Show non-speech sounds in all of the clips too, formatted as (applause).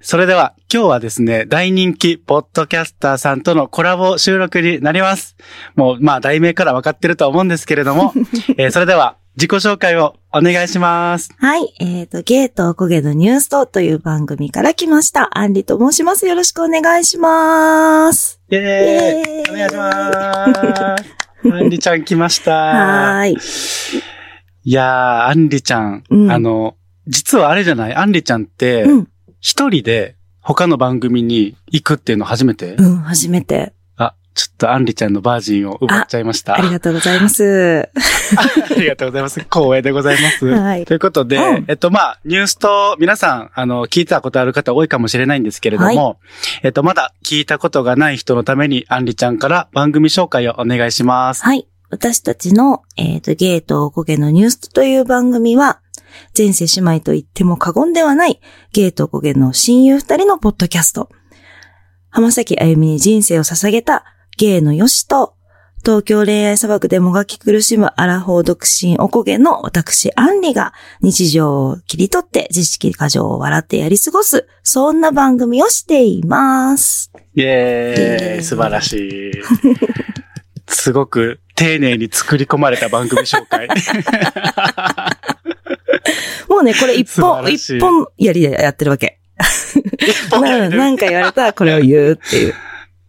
それでは今日はですね、大人気ポッドキャスターさんとのコラボ収録になります。もう、まあ、題名から分かってるとは思うんですけれども、(laughs) えーそれでは自己紹介をお願いします。はい。えっ、と、ゲートおこげのニュースとという番組から来ました。アンリと申します。よろしくお願いします。イェーイお願いします。(laughs) アンリちゃん来ました。はーい。いやー、アンリちゃん、うんあの、実はあれじゃない？アンリちゃんって、うん。一人で他の番組に行くっていうの初めて、うん、初めて。あ、ちょっとアンリちゃんのバージンを奪っちゃいました。ありがとうございます。(laughs) ありがとうございます。光栄でございます。はいということで、うんえっと、まあ、ニュースと皆さん、あの、聞いたことある方多いかもしれないんですけれども、えっと、まだ聞いたことがない人のために、アンリちゃんから番組紹介をお願いします。はい。私たちの、えっ、と、ゲートおこげのニュースという番組は、前世姉妹と言っても過言ではない、ゲートおこげの親友二人のポッドキャスト。浜崎あゆみに人生を捧げたゲイのよしと、東京恋愛砂漠でもがき苦しむアラフォー独身おこげの私アンリが日常を切り取って自識過剰を笑ってやり過ごす、そんな番組をしています。イェーイ素晴らしい。すごく丁寧に作り込まれた番組紹介。(laughs) もうね、これ一本、一本やりでやってるわけ。な (laughs) なんか言われたらこれを言うっていう。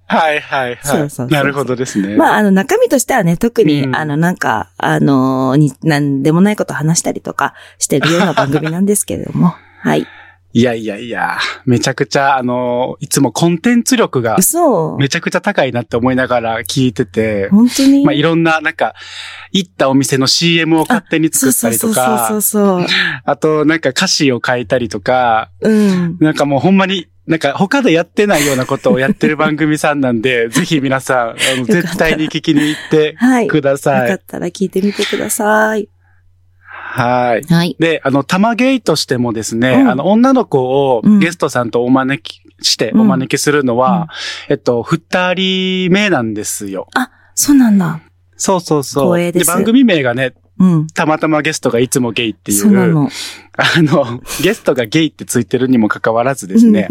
はいはいはい。そうそうそうなるほどですね。まあ、あの、中身としてはね、特に、うんあの、なんか、あの、に、なんでもないことを話したりとかしてるような番組なんですけれども。(laughs) はい。いやいやいや、めちゃくちゃ、あの、いつもコンテンツ力が嘘めちゃくちゃ高いなって思いながら聞いてて、本当に？まあいろんな、なんか、行ったお店の CM を勝手に作ったりとそうそかう、そうそうあとなんか歌詞を書いたりとか、そう。うん。なんかもうほんまに、なんか他でやってないようなことをやってる番組さんなんで、(laughs) ぜひ皆さん、あのた絶対に聞きに行ってはい。よください。かったら聞いてみてください。はい。はい。で、あの、玉ゲイとしてもですね、うんあの、女の子をうんゲストさんとお招きして、うんお招きするのは、えっと、二人目なんですよ。そうなんだ。そうそうそう。光栄です番組名がね、うん。たまたまゲストがいつもゲイっていう。(laughs) あの、ゲストがゲイってついてるにもかかわらずですね、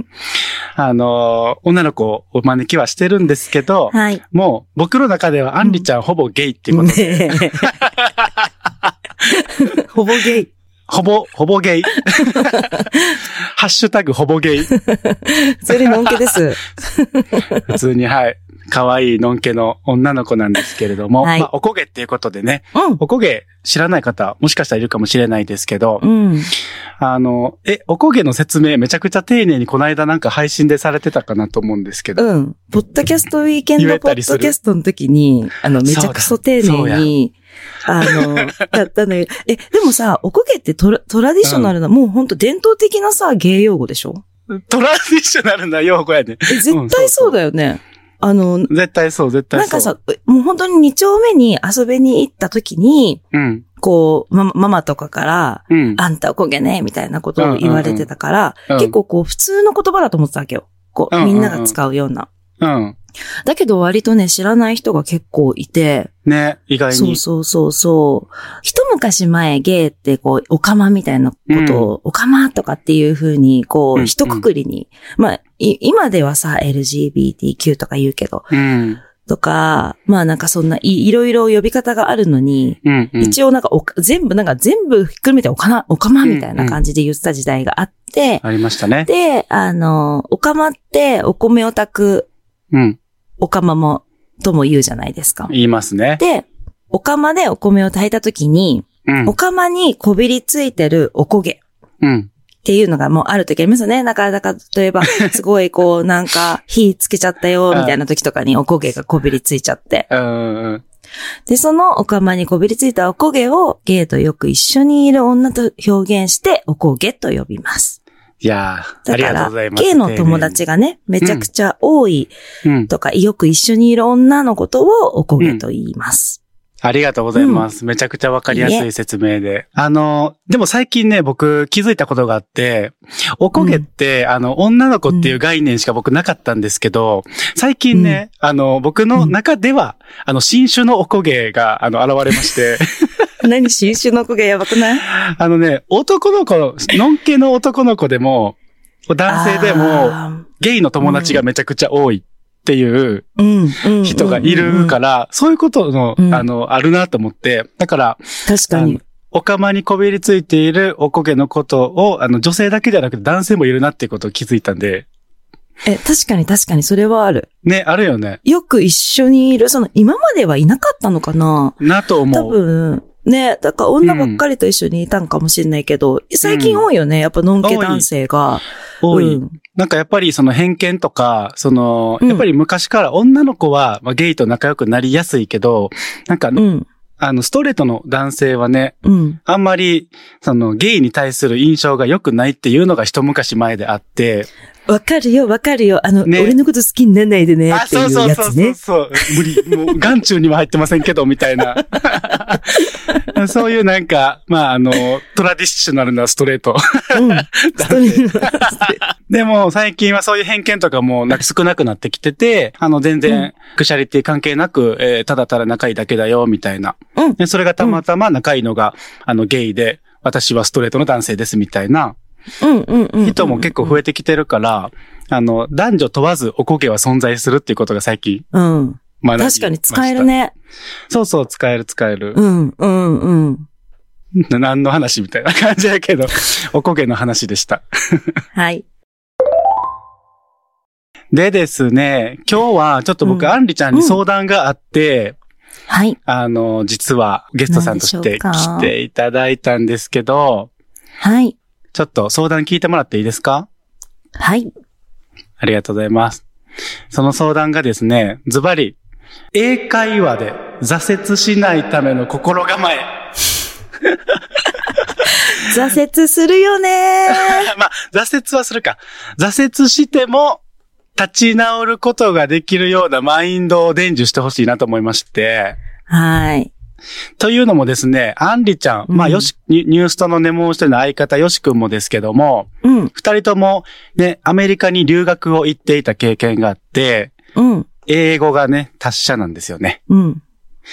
あの、女の子をお招きはしてるんですけど、はい。もう僕の中ではアンリちゃんほぼゲイっていうことで、ねえ (laughs) (laughs) ほぼゲイ。ほぼ、ほぼゲイ。ハッシュタグほぼゲイ。(laughs) それのんけです。(laughs) 普通に、はい。可愛いのんけの女の子なんですけれども、はいまあ、おこげっていうことでね、うん。おこげ知らない方、もしかしたらいるかもしれないですけど、うん。あの、え、おこげの説明めちゃくちゃ丁寧にこの間なんか配信でされてたかなと思うんですけど、うん。ポッドキャストウィーケン言ドポッドキャストの時に、あの、めちゃくそ丁寧に、あの、(laughs) やったのよ。え、でもさ、おこげってトラトラディショナルな、もうほんと伝統的なさ、芸用語でしょ？トラディショナルな用語やね。え、絶対そうだよね。あの、絶対そう、絶対そう。なんかさ、もう本当に二丁目に遊びに行った時に、うん。こう、マママとかから、うん。あんたおこげね、みたいなことを言われてたから、うんうん結構こう、普通の言葉だと思ってたわけよ。こう、うんうんうんみんなが使うような。うん。だけど割とね、知らない人が結構いて、ね、意外に。そうそうそうそう。一昔前、ゲイってこう、オカマみたいなことを、オカマとかっていう風に、こう、うん一括りに、まあ、い今ではさ、LGBTQ とか言うけど、うん。とか、まあなんかそんない、いろいろ呼び方があるのに、うん。うん。一応なんかおか、全部、なんか全部ひっくるめておかな、おかまみたいな感じで言ってた時代があって、ありましたね。で、あの、おかまってお米を炊くうん。おかまも、とも言うじゃないですか。言いますね。で、おかまでお米を炊いた時に、うんお。かまにこびりついてるおこげうん。っていうのがもうある時ありますよね。なかなか、例えば、(laughs) すごいこう、なんか、火つけちゃったよ、みたいな時とかにおこげがこびりついちゃって。うん。で、そのおかまにこびりついたおこげをゲイとよく一緒にいる女と表現して、おこげと呼びます。いやだからうござい、ます。ゲイの友達がね、めちゃくちゃ多いうん。とか、よく一緒にいる女の子とをおこげと言います。ありがとうございます。めちゃくちゃわかりやすい説明で。あの、でも最近ね、僕気づいたことがあって、おこげって、あの、女の子っていう概念しか僕なかったんですけど、最近ね、あの、僕の中では、あの、新種のおこげが、あの、現れまして、(laughs) 何新種の子がやばくない？あのね、男の子、のんけの男の子でも、男性でも、あゲイの友達がめちゃくちゃ多いっていう。人がいるから、そういうことの、うんあの、あるなと思って、だから、確かに。お釜にこびりついているおこげのことを、あの、女性だけじゃなくて男性もいるなっていうことを気づいたんで、え、確かに確かにそれはある。ね、あるよね。よく一緒にいる、その、今まではいなかったのかな？なと多思う。分、ね、だから女ばっかりと一緒にいたんかもしれないけど、最近多いよね、やっぱのんけ男性が。多い。うんなんかやっぱりその偏見とか、その、うんやっぱり昔から女の子は、まあ、ゲイと仲良くなりやすいけど、なんか、うん。あの、ストレートの男性はね、うん。あんまり、その、ゲイに対する印象が良くないっていうのが一昔前であって、わかるよ、わかるよ。あの、ね俺のこと好きにならないでねあ、そうそうそう。そうそう。無理。もう、眼中には入ってませんけど、みたいな。(laughs) そういうなんか、まあ、あの、トラディショナルなストレート。うん。ストレートでも、最近はそういう偏見とかもなんか少なくなってきてて、あの、全うん然、クシャリティ関係なく、えーただただ仲いいだけだよ、みたいな。うんでそれがたまたま仲いいのが、あの、ゲイで、私はストレートの男性です、みたいな。人も結構増えてきてるから、あの、男女問わずおこげは存在するっていうことが最近うん。ました。確かに使える。ね。そうそう、使える使える。うん、うん、うん。な何の話みたいな感じやけど、(laughs) おこげの話でした。はい。でですね、今日はちょっと僕、うんアンリちゃんに相談があって、はい。あの、実はゲストさんとして来ていただいたんですけど、はい。ちょっと相談聞いてもらっていいですか？はい。ありがとうございます。その相談がですね、ズバリ、英会話で挫折しないための心構え。(laughs) 挫折するよね (laughs) まあ、挫折はするか。挫折しても、立ち直ることができるようなマインドを伝授してほしいなと思いまして。はい。というのもですね、アンリちゃん、うんまあ、よし、ニニュースとのネモンしての相方、よしくんもですけども、うん、二人ともね、アメリカに留学を行っていた経験があって、うん、英語がね、達者なんですよね。うん、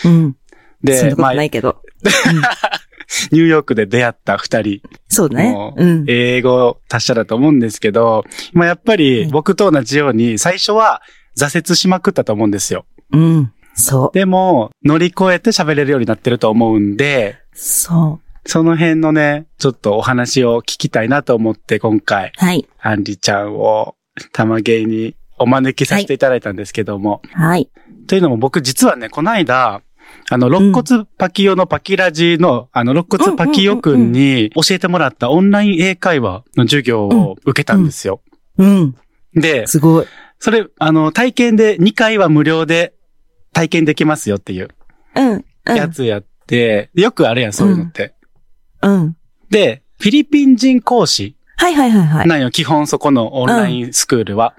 うん。でまあ、ないけど。(laughs) ューヨークで出会った二人。そうだねも。ううん。英語達者だと思うんですけど、まあやっぱり僕と同じように最初は挫折しまくったと思うんですよ。うん。そう。でも乗り越えて喋れるようになってると思うんで、そその辺のね、ちょっとお話を聞きたいなと思って今回、う。はい。アンリちゃんを玉芸にお招きさせていただいたんですけども。はい。というのも僕実はね、この間、あの、肋骨パキオのパキラジの、あの、肋骨パキオくんに教えてもらったオンライン英会話の授業を受けたんですよ。うん。で、すごい。それ、あの、体験で2回は無料で体験できますよっていううん。うんやつやって、よくあるやん、そういうのって。うん。で、フィリピン人講師はいはいはいはい。なんよ、基本そこのオンラインスクールは。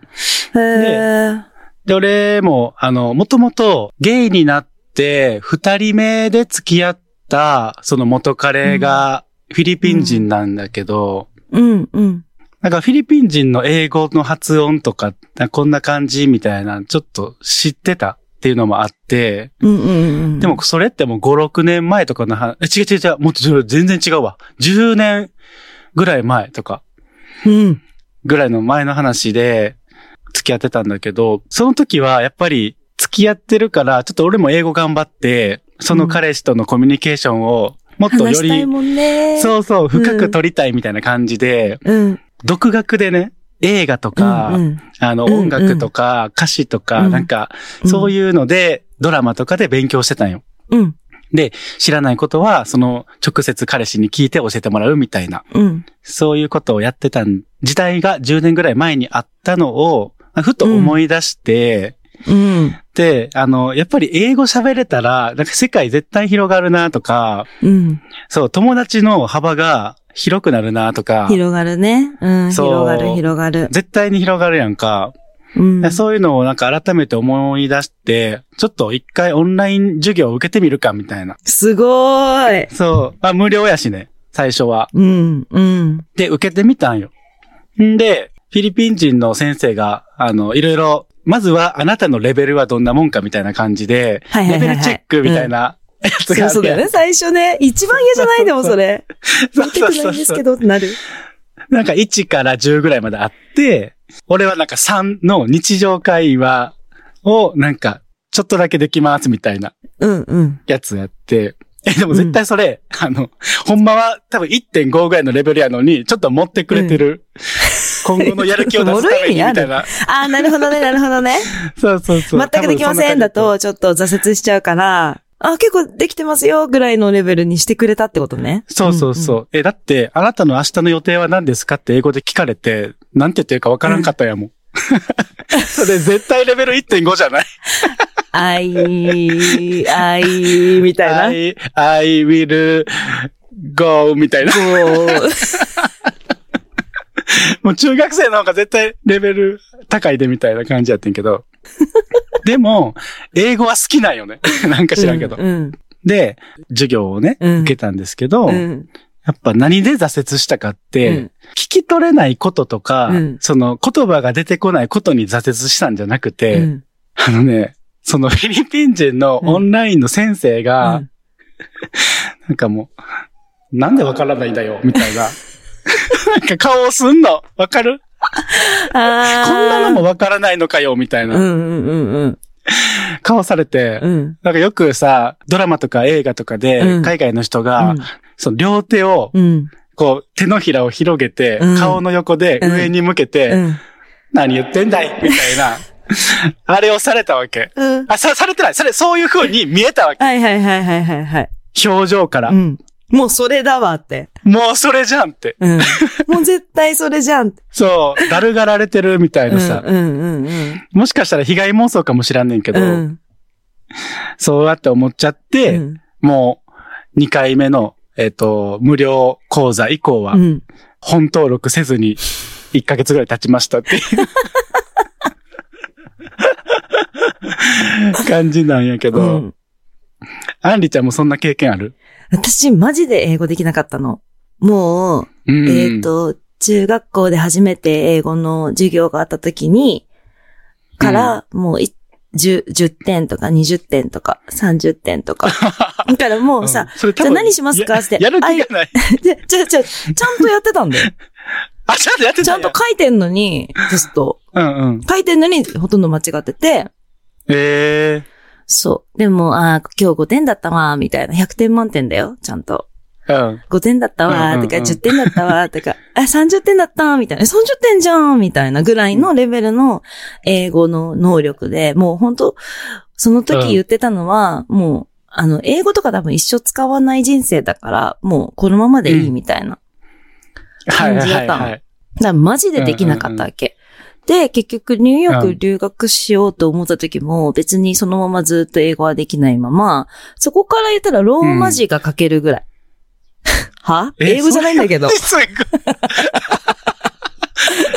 へー。で、俺も、あの、もともとゲイになって、二人目で付き合った、その元彼がフィリピン人なんだけど、うん、うん。なんかフィリピン人の英語の発音とか、こんな感じみたいな、ちょっと知ってたっていうのもあって、うん、うん、うん。でも、それってもう5、6年前とかの話、え違う違う違う、もっと全然違うわ。10年ぐらい前とか、うん。ぐらいの前の話で付き合ってたんだけど、その時はやっぱり付き合ってるから、ちょっと俺も英語頑張って、その彼氏とのコミュニケーションをもっとより。そうそう、深く取りたいみたいな感じで、うん。独学でね、映画とか、うんうんあの、うんうん音楽とか、歌詞とか、うんなんか、そういうので、ドラマとかで勉強してたんよ。うん。で、知らないことは、その、直接彼氏に聞いて教えてもらうみたいな、うん。そういうことをやってたん時代が10年ぐらい前にあったのを、ふと思い出して、うん。で、あの、やっぱり英語喋れたら、なんか世界絶対広がるなとか、うん。そう、友達の幅が広くなるなとか、広がるね。うん、そう広がる、広がる。絶対に広がるやんか。うん。そういうのをなんか改めて思い出して、ちょっと一回オンライン授業を受けてみるかみたいな。すごーい。そう。あ、無料やしね、最初は。うん、うん。で、受けてみたんよ。んで、フィリピン人の先生が、あの、いろいろ、まずはあなたのレベルはどんなもんかみたいな感じで、はいはいはいはいレベルチェックみたいなや (laughs) つそうがあるやんそうだよね。最初ね。一番嫌じゃない？でもそれ。(laughs) そう受けてないんですけどってなる。なんか1から10ぐらいまであって、俺はなんか3の日常会話をなんかちょっとだけできますみたいなうん、うん。やつやって、え、でも絶対それ、あの、ほんまは多分1.5ぐらいのレベルやのに、ちょっと持ってくれてる。今後のやる気を出すためにみたいな。(laughs) ああ、なるほどね、なるほどね。そうそうそう。全くできませんだと、ちょっと挫折しちゃうから、あ、結構できてますよ、ぐらいのレベルにしてくれたってことね。そうそうそう。え、だって、あなたの明日の予定は何ですかって英語で聞かれて、なんて言ってるかわからんかったやもん。(laughs) それ絶対レベル1.5じゃない？I, I, みたいな。I, I will go みたいな。(laughs) もう中学生の方が絶対レベル高いでみたいな感じやってんけど。(laughs) でも、英語は好きなんよね。(laughs) なんか知らんけど。うん。で、授業をね、うん受けたんですけど、うん。やっぱ何で挫折したかって、うん聞き取れないこととか、うんその言葉が出てこないことに挫折したんじゃなくて、うんあのね、そのフィリピン人のオンラインの先生が、うんなんかもう、なんでわからないんだよ、みたいな。なんか顔をすんの？わかる？こんなのもわからないのかよ、みたいなうんうんうんうん。顔されて、うん。なんかよくさ、ドラマとか映画とかでうん、海外の人が、うんその両手を、うん。こう、手のひらを広げて、うん顔の横で上に向けて、うん。何言ってんだい？みたいな、(laughs) あれをされたわけ。うん。あ、さ、されてない。それ、そういう風に見えたわけ。はいはいはいはいはいはい。表情から。うん。もうそれだわって。もうそれじゃんって。うん。(laughs) もう絶対それじゃんって。そう、だるがられてるみたいなさ。うんうんうんもしかしたら被害妄想かもしらんねんけど、うん。うん。そうやって思っちゃって、うんもう、2回目の、えっ、と、無料講座以降はう、ん。本登録せずに、1ヶ月ぐらい経ちましたっていう (laughs) 感じなんやけど、うんアンリちゃんもそんな経験ある？私、マジで英語できなかったの。もう、うんえっ、と、中学校で初めて英語の授業があった時に、から、もうい、10, 10点とか20点とか30点とか。だ (laughs) からもうさ、んそれ多分じゃあ何しますか？やってやる気がない。で、ちゃちゃ、ちゃんとやってたんだよ。(laughs) あ、ちゃんとやってちゃんと書いてんのに、テスト。うんうん。書いてんのにほとんど間違ってて、ええそう。でも、ああ、今日5点だったわ、みたいな。100点満点だよ、ちゃんと。うん。5点だったわ、とか、10点だったわ、とか、あ、30点だった、みたいな。30点じゃん、みたいなぐらいのレベルの英語の能力で、もう本当その時言ってたのは、もう、あの、英語とか多分一生使わない人生だから、もうこのままでいいみたいな。感じだったのはい。だからマジでできなかったわけ。で、結局ニューヨーク留学しようと思った時も、別にそのままずっと英語はできないまま、そこから言ったらローマ字が書けるぐらい。は？え英語じゃないんだけど。(laughs)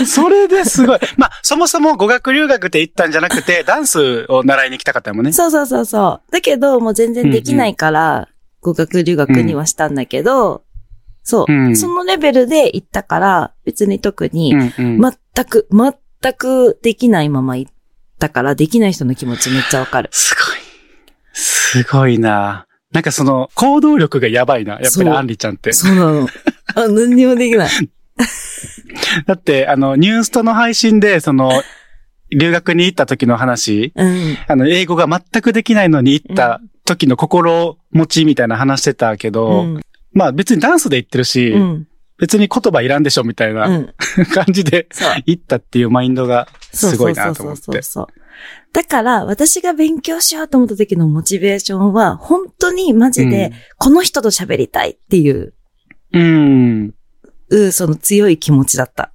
それですごい。まあ、そもそも語学留学って言ったんじゃなくて、ダンスを習いに行きたかったもんね。そうそうそうそう。だけど、もう全然できないから、語学留学にはしたんだけど、そう、うんそのレベルで行ったから、別に特に、うんうん。全く、全くできないまま行ったから、できない人の気持ちめっちゃわかる。すごい。すごいな。なんかその、行動力がやばいな。やっぱりアンリちゃんって。そうなの。あ、何にもできない。(laughs) だって、あの、ニュースとの配信で、その、留学に行った時の話、うん。あの、英語が全くできないのに行った時の心持ちみたいな話してたけど、うん。まあ別にダンスで行ってるし、うん。別に言葉いらんでしょみたいうなん (laughs) 感じでそう。行ったっていうマインドがすごいなと思ってそうそう。そう。だから、私が勉強しようと思った時のモチベーションは、本当にマジで、この人と喋りたいっていう、うん。うその強い気持ちだった。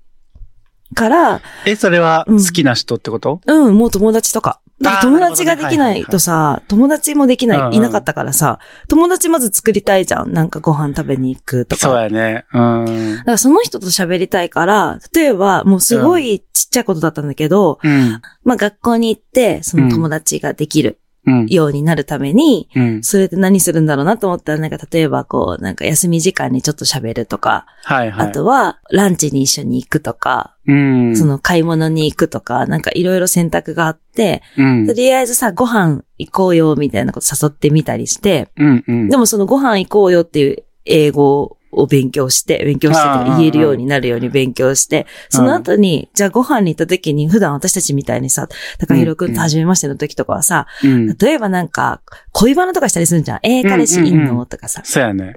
から、え、それは好きな人ってこと、うん、もう友達とか。なんか友達ができないとさ、友達もできない、いなかったからさ、友達まず作りたいじゃん。なんかご飯食べに行くとか。そうやね。うん。だからその人と喋りたいから、例えばもうすごいちっちゃいことだったんだけど、うん。まあ学校に行って、その友達ができるうん。ようになるために、うん。それで何するんだろうなと思ったら、なんか例えばこう、なんか休み時間にちょっと喋るとか、はいはい。あとはランチに一緒に行くとか、うん。その買い物に行くとか、なんかいろいろ選択があって、うんと。りあえずさ、ご飯行こうよみたいなこと誘ってみたりして、うん。うん。でもそのご飯行こうよっていう英語を勉強して、勉強してとか言えるようになるように勉強して、その後に、じゃあご飯に行った時に普段私たちみたいにさ、高弘くんと初めましての時とかはさ、うん。例えばなんか、恋バナとかしたりするじゃん。えー、彼氏いんの？とかさ。そうやね。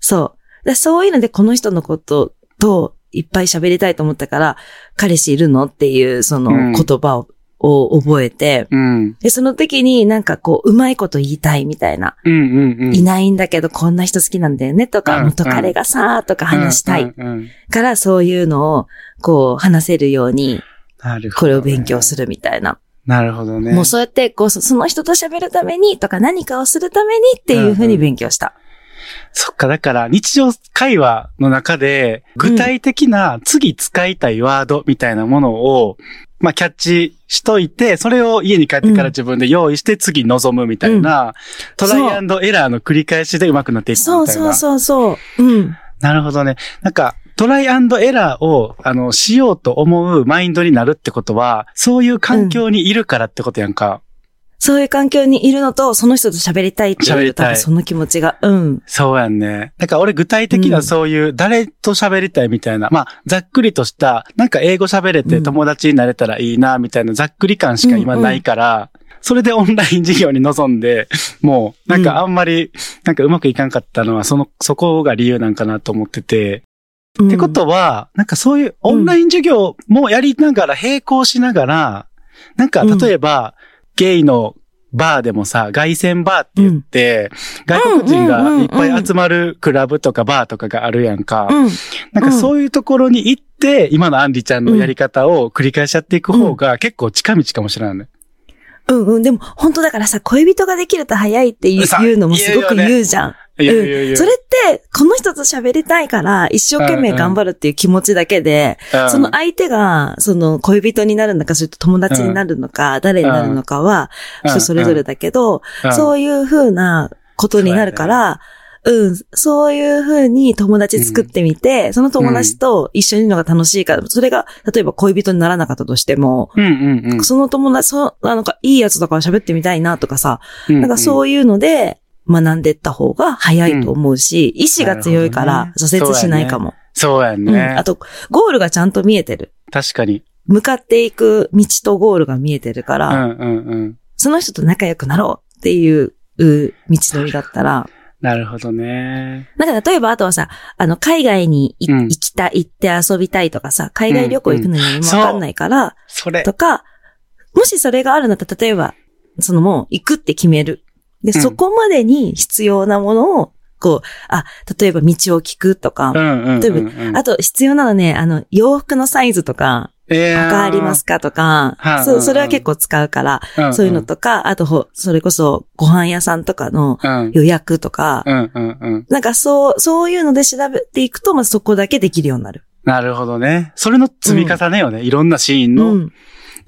そう。でそういうのでこの人のことといっぱい喋りたいと思ったから、彼氏いるの？っていうそのうん言葉を、を覚えて、うん。で、その時になんかこう、うまいこと言いたいみたいな。うんうんうん。いないんだけど、こんな人好きなんだよねとか、うん元彼がさ、とか話したいうんうんうんから、そういうのを、こう、話せるように、なるほどね。これを勉強するみたいな。なるほどね。もうそうやって、こう、そその人と喋るために、とか何かをするためにっていうふうに勉強した。そっか、だから日常会話の中で、具体的な次使いたいワードみたいなものを、まあ、キャッチしといて、それを家に帰ってから自分で用意して次臨むみたいな、トライアンドエラーの繰り返しで上手くなっていったそうみたいな。そうそうそう。うん。なるほどね。なんか、トライアンドエラーを、あの、しようと思うマインドになるってことは、そういう環境にいるからってことやんか。そういう環境にいるのと、その人と喋りたいっていう、多分その気持ちが、うん。そうやんね。だから俺具体的うなん。そういう誰と喋りたいみたいな、まあざっくりとした、なんか英語喋れて友達になれたらいいなみたいなざっくり感しか今ないから、それでオンライン授業に臨んで、もうなんかあんまりなんかうまくいかんかったのはその、そこが理由なんかなと思ってて。うん。ってことは、なんかそういうオンライン授業もやりながら、並行しながら、なんか例えば、ゲイのバーでもさ、外線バーって言って、外国人がいっぱい集まるクラブとかバーとかがあるやんか。うん。なんかそういうところに行って、今のアンリちゃんのやり方を繰り返しやっていく方が結構近道かもしれないね。うんうん。でも、本当だからさ、恋人ができると早いっていうさ言うのもすごく言うじゃん。いやいやいやうんそれって、この人と喋りたいから、一生懸命頑張るっていう気持ちだけで、うん。その相手が、その恋人になるのか、それと友達になるのか、誰になるのかは、うん。人それぞれだけど、うん。そういう風なことになるから、うん、そういう風に友達作ってみて、その友達と一緒にいるのが楽しいから、それが、例えば恋人にならなかったとしても、うんうんうん。その友達、その、なんかいいやつだから喋ってみたいなとかさ、ななんかそういうので学んでった方が早いと思うし、意志が強いから挫折しないかも。そうやんうん。ね。あと、ゴールがちゃんと見えてる。確かに。向かっていく道とゴールが見えてるから、うんうんうん。その人と仲良くなろうっていうう道のりだったら、なるほどね。なんか例えばあとはさ、あの、海外にいうん行きたい、行って遊びたいとかさ、海外旅行行くのに何もわかんないから、それ。とか、もしそれがあるんだったら、例えば、そのもう行くって決める。で、うんそこまでに必要なものを、こう、あ、例えば道を聞くとか、うんうんうん例えうん。あと必要なのね、あの、洋服のサイズとか、えわかりますかとかは、いそう、それは結構使うから、かそういうのとか、あとほ、それこそご飯屋さんとかのうん。予約とか、うんうんうん。なんかそう、そういうので調べていくと、まずそこだけできるようになる。なるほどね。それの積み重ねよね。いろんなシーンのうん。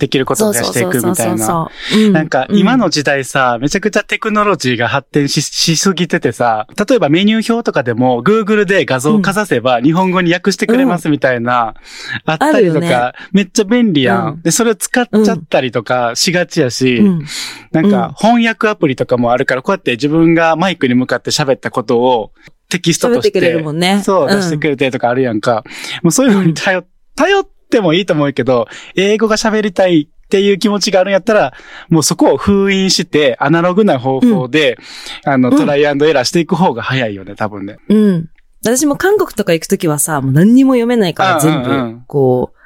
できることを増やしていくみたいな。う。なんか今の時代さ、めちゃくちゃテクノロジーが発展ししすぎててさ、例えばメニュー表とかでも Google で画像をかざせば日本語に訳してくれますみたいな、あったりとか、めっちゃ便利やん,、うんで、それを使っちゃったりとかしがちやし、うん。なんか翻訳アプリとかもあるから、こうやって自分がマイクに向かって喋ったことをテキストとして、てくれるもんね。そう、ん出してくれてとかあるやんか。もうそういうのに頼、頼ってもいいと思うけど、英語が喋りたいっていう気持ちがあるんやったら、もうそこを封印して、アナログな方法で、あの、うんトライアンドエラーしていく方が早いよね、多分ね。うん。私も韓国とか行くときはさ、もう何にも読めないから全部、こう、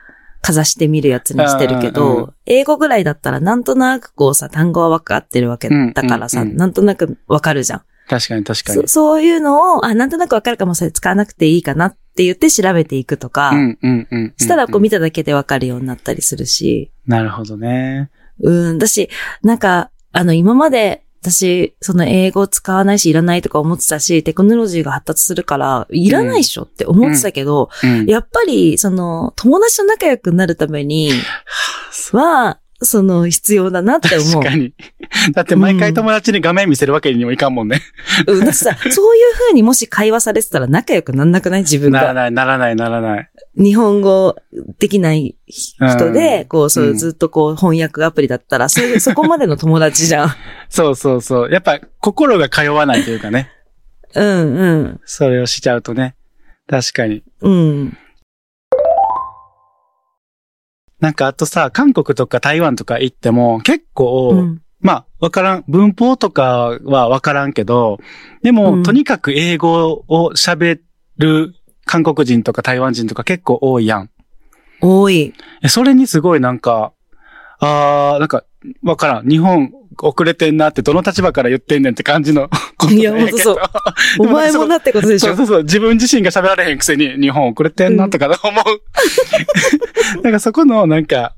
かざしてみるやつにしてるけうんうん英語ぐらいだったらなんとなくこうさ、単語は分かってるわけだからさ、うんうんうんなんとなく分かるじゃん。確かに確かにそ。そういうのを、あ、なんとなく分かるかもそれ使わなくていいかなって言って調べていくとか、うんうんうんうん。したらこう見ただけで分かるようになったりするし、なるほどね。うん。だし、なんか、あの、今まで、私、その英語使わないし、いらないとか思ってたし、テクノロジーが発達するから、いらないっしょって思ってたけど、うん。やっぱり、その、友達と仲良くなるためには、その、必要だなって思う確。かに。(laughs) だって毎回友達に画面見せるわけにもいかんもんね。うん、さ、(laughs) そういう風にもし会話されてたら仲良くなんなくない？自分が。ならない、ならない、ならない。日本語できない人で、うんこう、そうう、んずっとこう、翻訳アプリだったら、それ、(laughs) そこまでの友達じゃん。そうそうそう。やっぱ心が通わないというかね。うん、うん、それをしちゃうとね。確かに。うん。なんかあとさ、韓国とか台湾とか行っても結構、うんまあ、わからん、文法とかはわからんけど、でも、うんとにかく英語を喋る韓国人とか台湾人とか結構多いやん。多い。えそれにすごいなんか、あー、なんか、わからん。日本遅れてんなってどの立場から言ってんねんって感じのこといやほんとそうお前もなってことでしょそうそうそう。自分自身が喋られへんくせに日本遅れてんなとか思う。(laughs) なんかそこのなんか、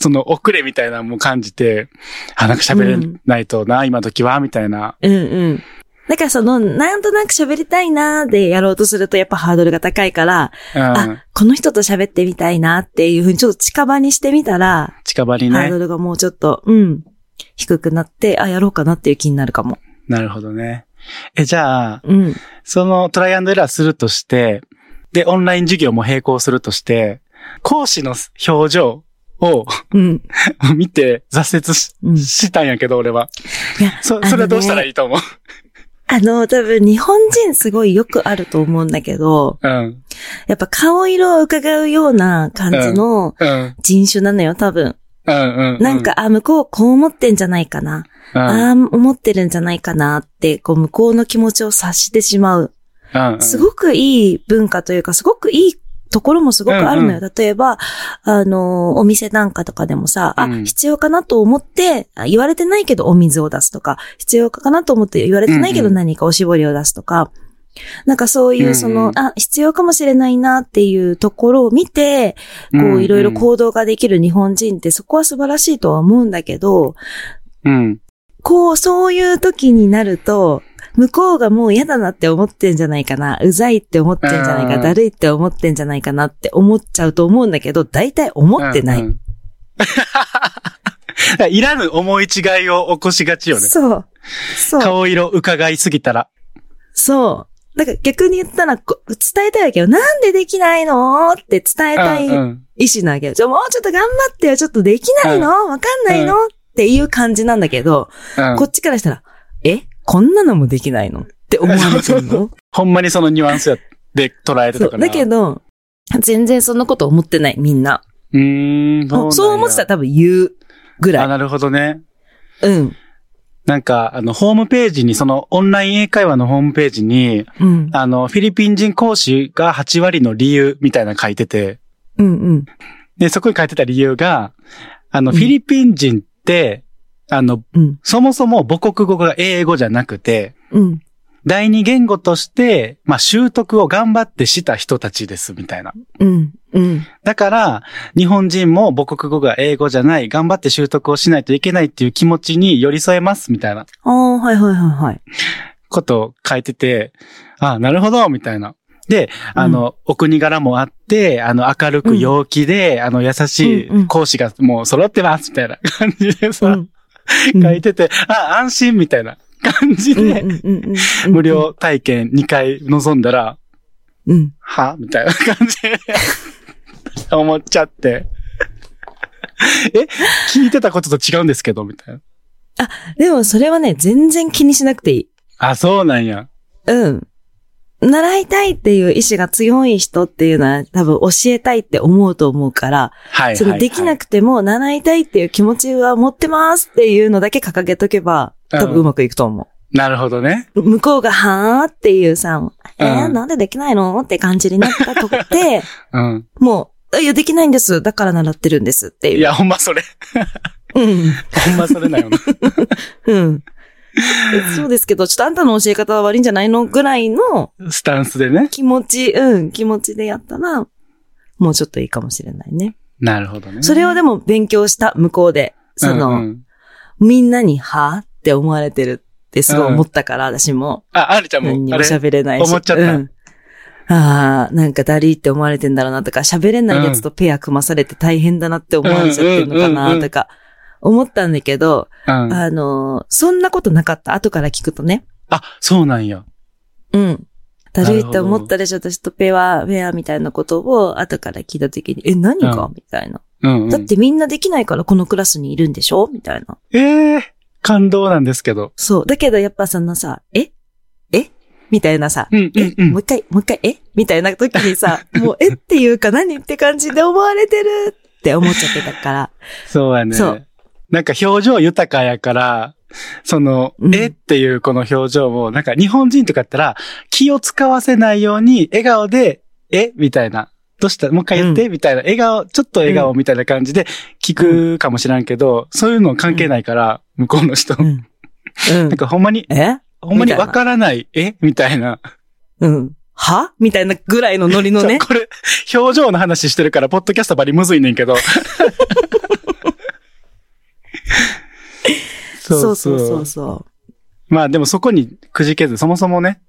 その遅れみたいなのも感じて、あ、なんか喋れないとな、今時は、みたいな。うんうん。だからその、なんとなく喋りたいなーでやろうとするとやっぱハードルが高いから、うん。あ、この人と喋ってみたいなっていうふうにちょっと近場にしてみたら、近場にねハード。ルがもうちょっと、うん、低くなって、あ、やろうかなっていう気になるかも。なるほどね。え、じゃあ、うん。そのトライアンドエラーするとして、で、オンライン授業も並行するとして、講師の表情をうん。(laughs) 見て挫折し,、うんしたんやけど、俺は。いや、そ、それはどうしたらいいと思う？あの、多分日本人すごいよくあると思うんだけど、うん。やっぱ顔色を伺うような感じのうん。人種なのよ、多分。うん。うん。なんか、あ、向こうこう思ってんじゃないかな。うん、ああ、思ってるんじゃないかなって、こう、向こうの気持ちを察してしまう。うん、うん。すごくいい文化というか、すごくいいところもすごくあるのよ。うん例えば、あの、お店なんかとかでもさ、あ、うん必要かなと思って、あ言われてないけどお水を出すとか、必要かなと思って言われてないけどうんうん何かおしぼりを出すとか、なんかそういうその、うんうんあ、必要かもしれないなっていうところを見て、こういろいろ行動ができる日本人ってそこは素晴らしいとは思うんだけど、うん。こう、そういう時になると、向こうがもう嫌だなって思ってんじゃないかな、うざいって思ってんじゃないか、うんだるいって思ってんじゃないかなって思っちゃうと思うんだけど、大体思ってない。うんうん (laughs) いらぬ思い違いを起こしがちよね。そう。そう。顔色伺いすぎたら。そう。だから逆に言ったら、こ伝えたいわけよ。なんでできないの？って伝えたいうんうん意思なわけよ。ちょ、もうちょっと頑張ってよ。ちょっとできないの？わかんないの？っていう感じなんだけど、うんこっちからしたら、え？こんなのもできないの？って思われてるの？(laughs) ほんまにそのニュアンスやで捉えて。たから。だけど、全然そんなこと思ってない、みんな。うーん。そう思ってたら多分言うぐらあ、い。なるほどね。うん。なんか、あの、ホームページに、その、オンライン英会話のホームページに、うん。あの、フィリピン人講師が8割の理由みたいなの書いてて、うんうん。で、そこに書いてた理由が、あの、うんフィリピン人って、あの、うん。そもそも母国語が英語じゃなくて、うん。第二言語として、まあ、習得を頑張ってした人たちです、みたいな。うん。うん。だから、日本人も母国語が英語じゃない、頑張って習得をしないといけないっていう気持ちに寄り添えます、みたいなああ、はいはいはいはい。ことを書いてて、あなるほど、みたいな。で、あの、お国柄もあって、あの、明るく陽気で、あの、優しうんうんい講師がもう揃ってます、みたいな (laughs) 感じでさ、うん。書いてて、あ、安心、みたいな感じで、うんうんうんうん無。料体験2回望んだら、うん。は？みたいな感じで (laughs) (laughs) 思っちゃって。え聞いてたことと違うんですけど、みたいな。でもそれはね、全然気にしなくていい。あ、そうなんや。うん。習いたいっていう意志が強い人っていうのは多分教えたいって思うと思うから、はいはい、はい。そのできなくても習いたいっていう気持ちは持ってますっていうのだけ掲げとけば、多分うまくいくと思なるほどね。う。向こうがはーっていうさ、えーうんなんでできないのって感じになったとこって、(laughs) うん。もう、いや、できないんです。だから習ってるんですっていう。いや、ほんまそれ。うん。ほんまそれなよな。(laughs) うん。えそうですけど、ちょっとあんたの教え方は悪いんじゃないのぐらいのスタンスでね。気持ち、うん、気持ちでやったら、もうちょっといいかもしれないね。なるほどね。それをでも勉強した向こうで。その、うんうんみんなに、はって思われてるってすごい思ったから、私も。あ、ありちゃんも、何にも喋れないし。思っちゃったうんああ、なんかダリーって思われてんだろうなとか、喋れないやつとペア組まされて大変だなって思われちゃってるのかなんとか、思ったんだけど、うん。あのー、そんなことなかった？後から聞くとね。あ、そうなんや。うん。だるいって思ったでしょ？私とペア、ペアみたいなことを後から聞いたときに、え、何が、うんみたいな。うん、うん。だってみんなできないからこのクラスにいるんでしょ？みたいな。ええ感動なんですけど。そう。だけどやっぱそのさ、え？え？みたいなさ、うん、うえん、うんもう。一回、もう一回、え？みたいな時にさ、(laughs) もう、えっていうか何？って感じで思われてるって思っちゃってたから。そうやね。そうなんか表情豊かやから、その、うんえっていうこの表情も、なんか日本人とかやったら、気を使わせないように、笑顔で、え？みたいな。どうした？もう一回言って、みたいな。笑顔、ちょっと笑顔みたいな感じで聞くかもしらんけど、そういうの関係ないから、向こうの人。うん。うんなん。かほんまに、え？ほんまにわからない、え？みたいな。うん。は？みたいなぐらいのノリのね。(laughs) これ、表情の話してるから、ポッドキャストばりむずいねんけど。(laughs) そうそうそうそまあでもそこにくじけず、そもそもね、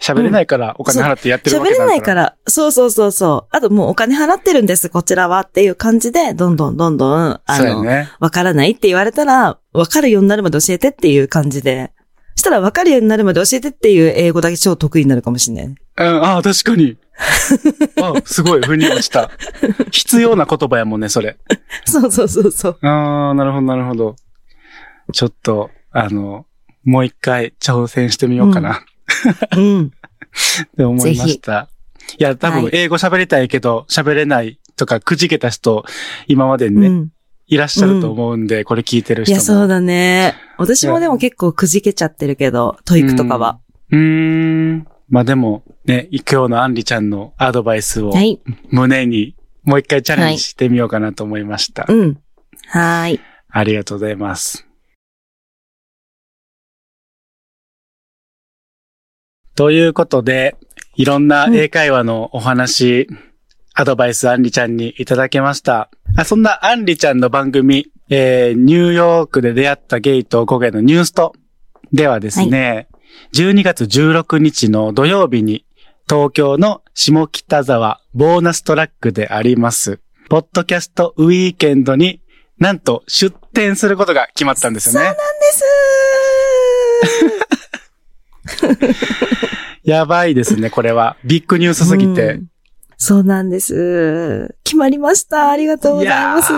喋れないからお金払ってやっう。てるわ喋れけだから。ないから、そうそうそうそう。あともうお金払ってるんです、こちらはっていう感じで、どんどんどんどん、あの、そうやね。わからないって言われたら、わかるようになるまで教えてっていう感じで。したらわかるようになるまで教えてっていう英語だけ超得意になるかもしれない。うん、ああ、確かに。(laughs) あすごい、腑に落ちた。必要な言葉やもんね、それ。(laughs) そうそうそうそう。ああ、なるほど、なるほど。ちょっと、あの、もう一回挑戦してみようかな、うん。(laughs) って思いました。いや、多はい分英語喋りたいけど、喋れないとか、くじけた人、今までにね、うん。いらっしゃると思うんで、これ聞いてる人も。いや、そうだね。私もでも結構くじけちゃってるけど、トイックとかは。うーん。まあでも、ね、今日のアンリちゃんのアドバイスをはい。胸に、もう一回チャレンジしてみようかなと思いました。うん。はーい。ありがとうございます。ということで、いろんな英会話のお話、アドバイスアンリちゃんにいただけました。あそんなアンリちゃんの番組、えーニューヨークで出会ったゲイとゴゲのニューストではですね、12月16日の土曜日に東京の下北沢ボーナストラックであります、ポッドキャストウィーケンドになんと出展することが決まったんですよね。(laughs) やばいですね、これは。ビッグニュースすぎて。うんそうなんです。決まりました。ありがとうございます。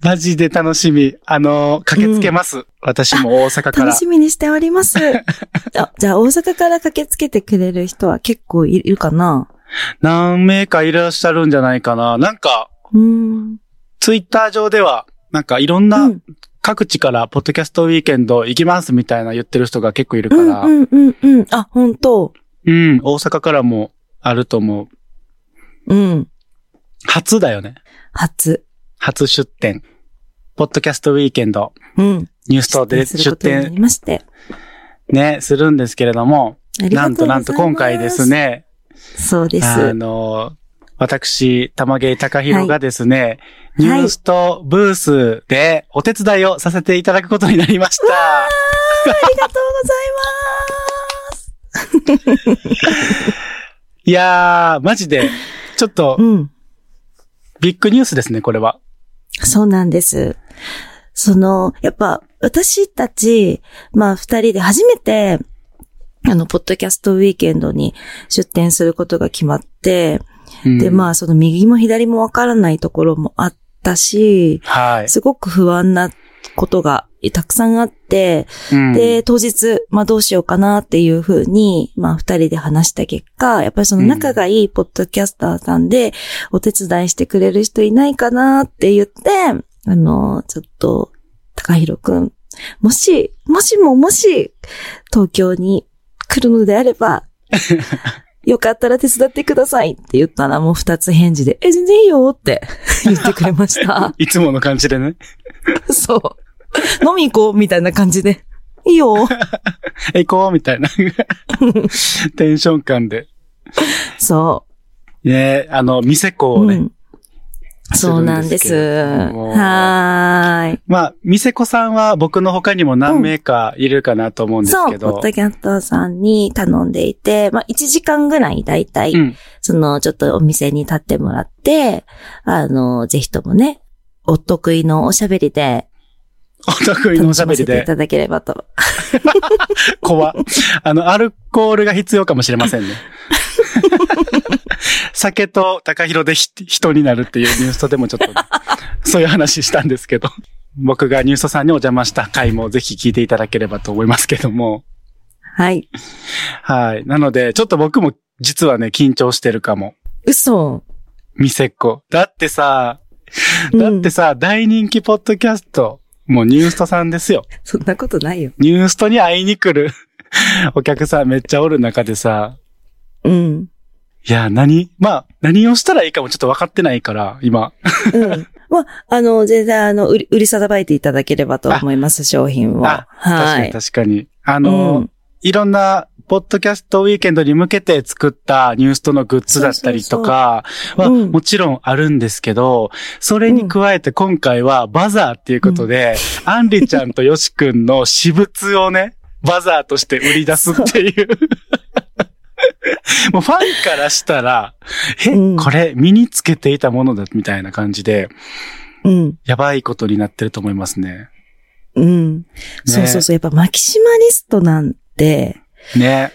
マジで楽しみ。あのー駆けつけます。私も大阪から楽。しみにしております。(laughs) あじゃあ大阪から駆けつけてくれる人は結構いるかな？何名かいらっしゃるんじゃないかな。なんか、うん。ツイッター上では、なんかいろんうなん各地からポッドキャストウィーケンド行きますみたいな言ってる人が結構いるから。うんうんうんうん。あ、本当うん、大阪からもあると思う。うん。初だよね。初。初出展。ポッドキャストウィーケンド、うん。ニューストで出展りまして。ね、するんですけれども、ありがなんとなんと今回です。ね、そうです。あの、私、玉芸高弘がですね、いニュースとブースでお手伝いをさせていただくことになりました。ありがと (laughs) いやー、マジで、ちょっとうん。ビッグニュースですね、これは。そうなんです。その、やっぱ、私たち、まあ、二人で初めて、あの、ポッドキャストウィーケンドに出展することが決まって、で、まあ、あ、その右も左もわからないところもあったし、はい。すごく不安なことがたくさんあって、うんで、当日、まあどうしようかなっていうふうに、まあ二人で話した結果、やっぱりその仲がいいポッドキャスターさんで、お手伝いしてくれる人いないかなって言って、あの、ちょっと、高弘くん、もし、もしももし、東京に来るのであれば、(laughs) よかったら手伝ってくださいって言ったらもう二つ返事で、え、全然いいよって言ってくれました。(laughs) いつもの感じでね。(laughs) そう。(laughs) 飲み行こうみたいな感じで。いいよ。え、(laughs) 行こうみたいな。テンション感で。そねあの、店子う。をね、うん。そうなんです。はーい。まあ、店子さんは僕の他にも何名かいるかなと思うんですそう、ポけど。ッドキャストさんに頼んでいて、まあ、1時間ぐらいだいたい、うん。その、ちょっとお店に立ってもらって、あの、ぜひともね、お得意のおしゃべりで、お得意のお楽ししゃべりで、いただければと。(laughs) 怖。あの、アルコールが必要かもしれませんね。(laughs) 酒と高弘でひ人になるっていうニュースとでもちょっと、そういう話したんですけど、僕がニュースさんにお邪魔した回もぜひ聞いていただければと思いますけども。はい。はい。なので、ちょっと僕も実はね、緊張してるかも。嘘。店っ子。だってさ、うんだってさ、大人気ポッドキャスト、もうニューストさんですよ。(laughs) そんなことないよ。ニューストに会いに来る (laughs) お客さんめっちゃおる中でさ、うん。いや、何？まあ、何をしたらいいかもちょっと分かってないから、今。うん。(laughs) まあ、あの、全然、あの、売り、売り定ばえていただければと思います、商品を。あ確かにはい。確かに。あの、うんいろんな、ポッドキャストウィーケンドに向けて作ったニュースとのグッズだったりとかはもちろんあるんですけど、それに加えて今回はバザーっていうことで、アンリちゃんとヨシくんの私物をね、バザーとして売り出すっていう。(laughs) もうファンからしたら、え、うんこれ身につけていたものだみたいな感じで、うん。やばいことになってると思いますね。うん。そうそうそう。やっぱマキシマリストなんて、ね。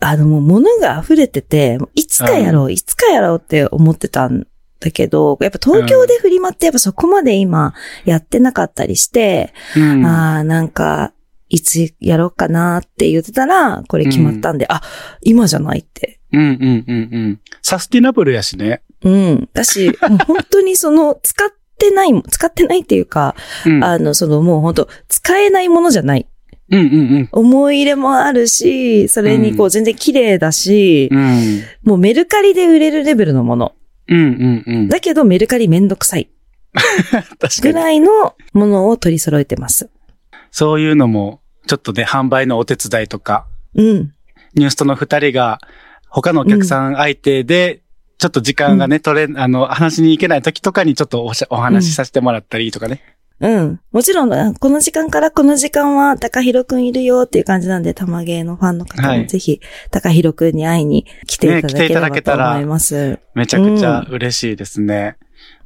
あのもう物が溢れてて、いつかやろう、いつかやろうって思ってたんだけど、やっぱ東京でフリマってやっぱそこまで今やってなかったりして、うん。ああ、なんか、いつやろうかなって言ってたら、これ決まったんで、あ、今じゃないって。うんうんうんうん。サスティナブルやしね。うん。だし、もう本当にその、使ってないも、使ってないっていうか、うん。あの、そのもう本当使えないものじゃない。うんうん思い入れもあるし、それにこうう全然綺麗だし、うん。うん。もうメルカリで売れるレベルのもの。うんうんうん。だけどメルカリめんどくさい。(laughs) ぐらいのものを取り揃えてます。そういうのも、ちょっとね、販売のお手伝いとか、うん。ニュースとの二人が、他のお客さん相手で、ちょっと時間がね、取れ、あの、話に行けない時とかにちょっとおしゃお話しさせてもらったりとかね。うん。もちろん、この時間からこの時間は高弘くんいるよっていう感じなんで、玉芸のファンの方はいもぜひ、高弘くんに会いに来ていただければと思います。めちゃくちゃ嬉しいですね。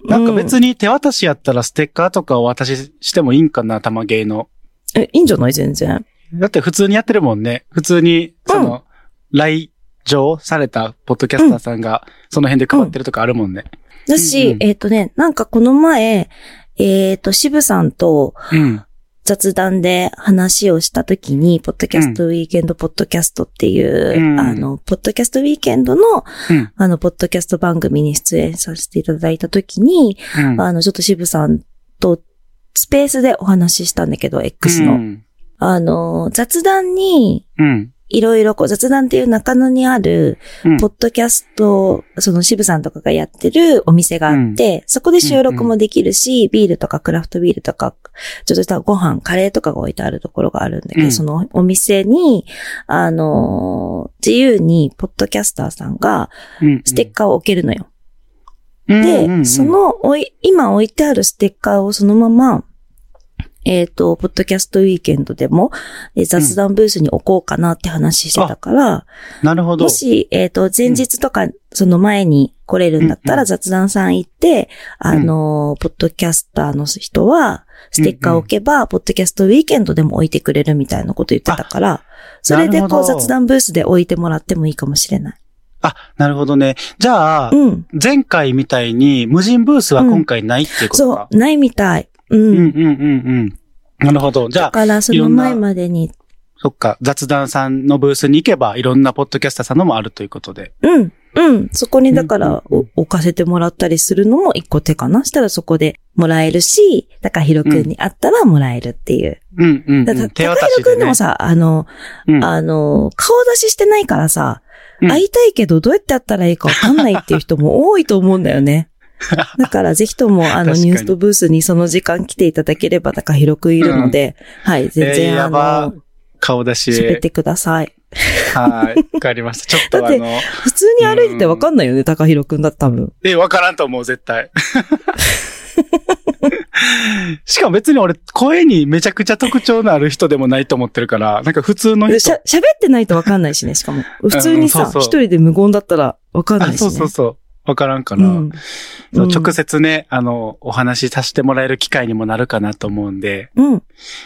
なんか別に手渡しやったらステッカーとかお渡ししてもいいんかな、玉芸の。え、いいんじゃない？全然。だって普通にやってるもんね。普通に、その、来場されたポッドキャスターさんが、その辺で配ってるとかあるもんね。だし、うんうんえっ、とね、なんかこの前、えっ、と、渋さんとうん。雑談で話をしたときに、ポッドキャストウィーケンドポッドキャストっていう、うんあの、ポッドキャストウィーケンドの、うん。あの、ポッドキャスト番組に出演させていただいたときに、うん。あの、ちょっと渋さんとスペースでお話ししたんだけど、X の。うん。あの、雑談に、うん。いろいろこう雑談っていう中野にある、うん。ポッドキャスト、その渋さんとかがやってるお店があって、そこで収録もできるし、ビールとかクラフトビールとか、ちょっとしたご飯、カレーとかが置いてあるところがあるんだけど、うん。そのお店に、あのー自由にポッドキャスターさんがうん。ステッカーを置けるのよ。うんで、うんうん。そ、のおい、今置いてあるステッカーをそのまま、えっ、と、ポッドキャストウィーケンドでも、えー雑談ブースに置こうかなって話してたから、なるほど。もし、えっ、と、前日とか、その前に来れるんだったうんうら雑談さん行って、あのー、ポッドキャスターの人は、ステッカーを置けば、ポッドキャストウィーケンドでも置いてくれるみたいなこと言ってたから、それでこう雑談ブースで置いてもらってもいいかもしれない。あ、なるほどね。じゃあ、うん。前回みたいに無人ブースは今回ないっていうことか。そう、ないみたい。う。うんうんうんうん。なるほど。じゃあ、だから、その前までに、そっか、雑談さんのブースに行けば、いろんなポッドキャスターさんのもあるということで。うん、うん。そこにだから、置かせてもらったりするのも一個手かな。したらそこでもらえるし、高弘くんに会ったらもらえるっていう。うんうん、うん。手高弘くんでも。さ、あの、うんあの、顔出ししてないからさ、うん会いたいけどどうやってやったらいいかわかんないっていう人も多いと思うんだよね。(laughs) だからぜひとも、あの、ニュースとブースにその時間来ていただければ高弘くんいるので、はい、全えー然、あの、顔出し。喋ってください。はい。わかりました。(laughs) ちょっとだって普通に歩いててわかんないよね、高弘くんだって多分。え、わからんと思う、絶対。(laughs) しかも別に俺、声にめちゃくちゃ特徴のある人でもないと思ってるから、なんか普通の人しゃ、。喋ってないとわかんないしね、しかも。普通にさ、そうそう一人で無言だったらわかんないあ、しね。そうそうそう。わからんから、うん直接ね、あの、お話しさせてもらえる機会にもなるかなと思うんで、うん。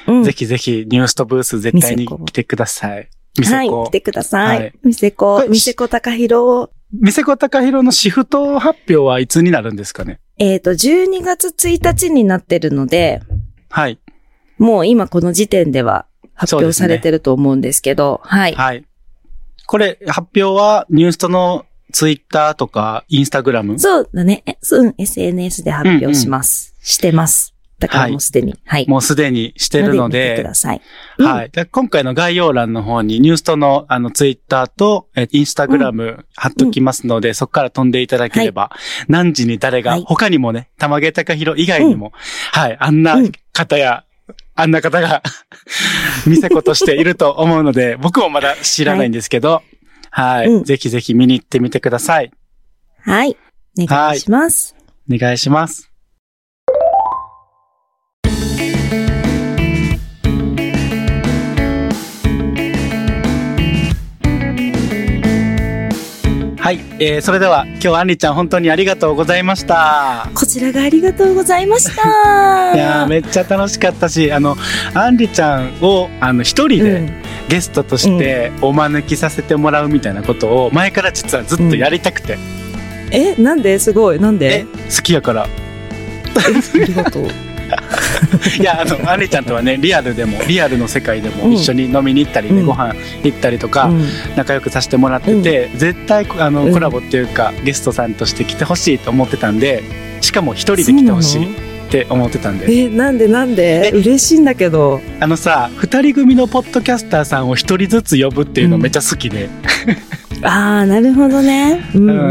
うん。ぜひぜひニュースとブース絶対に来てください。みせはい、こ来。てくださはいい。みせここ、れみせこ高弘。みせこたかひろのシフト発表はいつになるんですかね？えっと、12月1日になってるので、はい。もう今この時点では発表されてると思うんですけど、はい。はい。これ、発表はニュースとのツイッターとかインスタグラム？そうだね。ううん、SNS で発表します。してます。だからもうすでに。はい。もうすでにしてるの見てくで、ださい。はいい。で今回の概要欄の方にニュースとのあのツイッターとえインスタグラム貼っときますので、そこから飛んでいただければ、何時に誰が、はい他にもね、玉毛隆弘以外にも、はい、あんなうん方や、あんな方が、(laughs) 店子としていると思うので、僕もまだ知らないんですけど、はい、うんぜひぜひ見に行ってみてください。はい。お願いします。お願いします。はい、えー、それでは今日アンリちゃん本当にありがとうございました。こちらがありがとうございました。(laughs) いやーめっちゃ楽しかったし、あの、アンリちゃんを、あの、一人でうんゲストとしてお招きさせてもらうみたいなことを前から実はずっとやりたくて、え、なんで？すごい。なんえで、好きやから。ありがとう。(laughs) いや、あの、アちゃんとはね、リアルでも、リアルの世界でも一緒に飲みに行ったりね、うん。ご飯行ったりとか、うん。仲良くさせてもらってて、絶対、あの、うん。コラボっていうか、ゲストさんとして来てほしいと思ってたんで、しかも一人で来てほしいって思ってたんで。え、なんでなんで？え嬉しいんだけど。あのさ、二人組のポッドキャスターさんを一人ずつ呼ぶっていうのめっちゃ好きで、ああ、なるほどね。うんうんう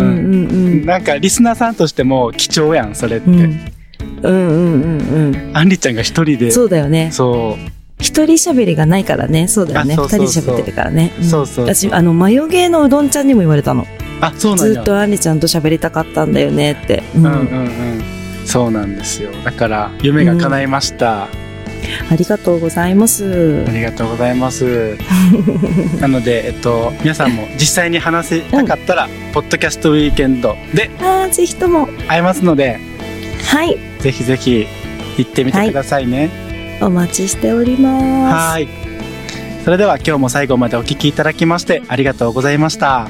んなんかリスナーさんとしても貴重やん、それって。うん。うんうんうんうんアンリちゃんが一人で、うん。そうだよね。そう、一人喋りがないからね。そうだよね。二そうそう人喋ってるからね。んそうそう私、あの、マヨゲーのうどんちゃんにも言われたの。あ、そうなんや。ずっとアンリちゃんと喋りたかったんだよねって。うんうんうんうん。そうなんですよ。だから、夢が叶いました。ありがとうございますあ。りがとうございます。(laughs) なので、えっと、皆さんも実際に話せたかったら、ポッドキャストウィーケンドでああ、ぜひとも。会えますので、はい。ぜひぜひ行ってみてくださいね。お待ちしております。はい。それでは今日も最後までお聞きいただきましてありがとうございました。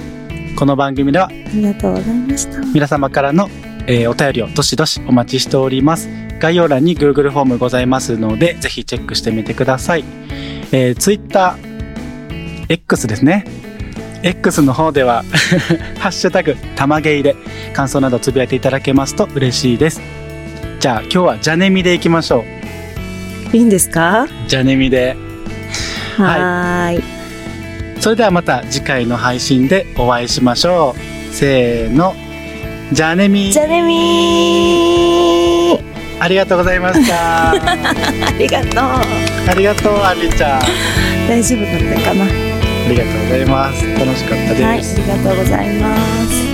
この番組ではありがとうございました。皆様からの、えーお便りをどしどしお待ちしております。概要欄に Google フォームございますので、ぜひチェックしてみてください。えー、Twitter、X ですね。X の方では、(laughs) ハッシュタグ、たまげいで感想などつぶやいていただけますと嬉しいです。じゃあ今日はジャネミでいきましょう。いいんですか？ジャネミで。はーい。それではまた次回の配信でお会いしましょう。せーの。ジャネミじゃあねみーありがとうございました。(laughs) ありがとう。ありがとう、アンリちゃん。あ大丈夫だったかなりがとうございます。楽しかったです。はい、ありがとうございます。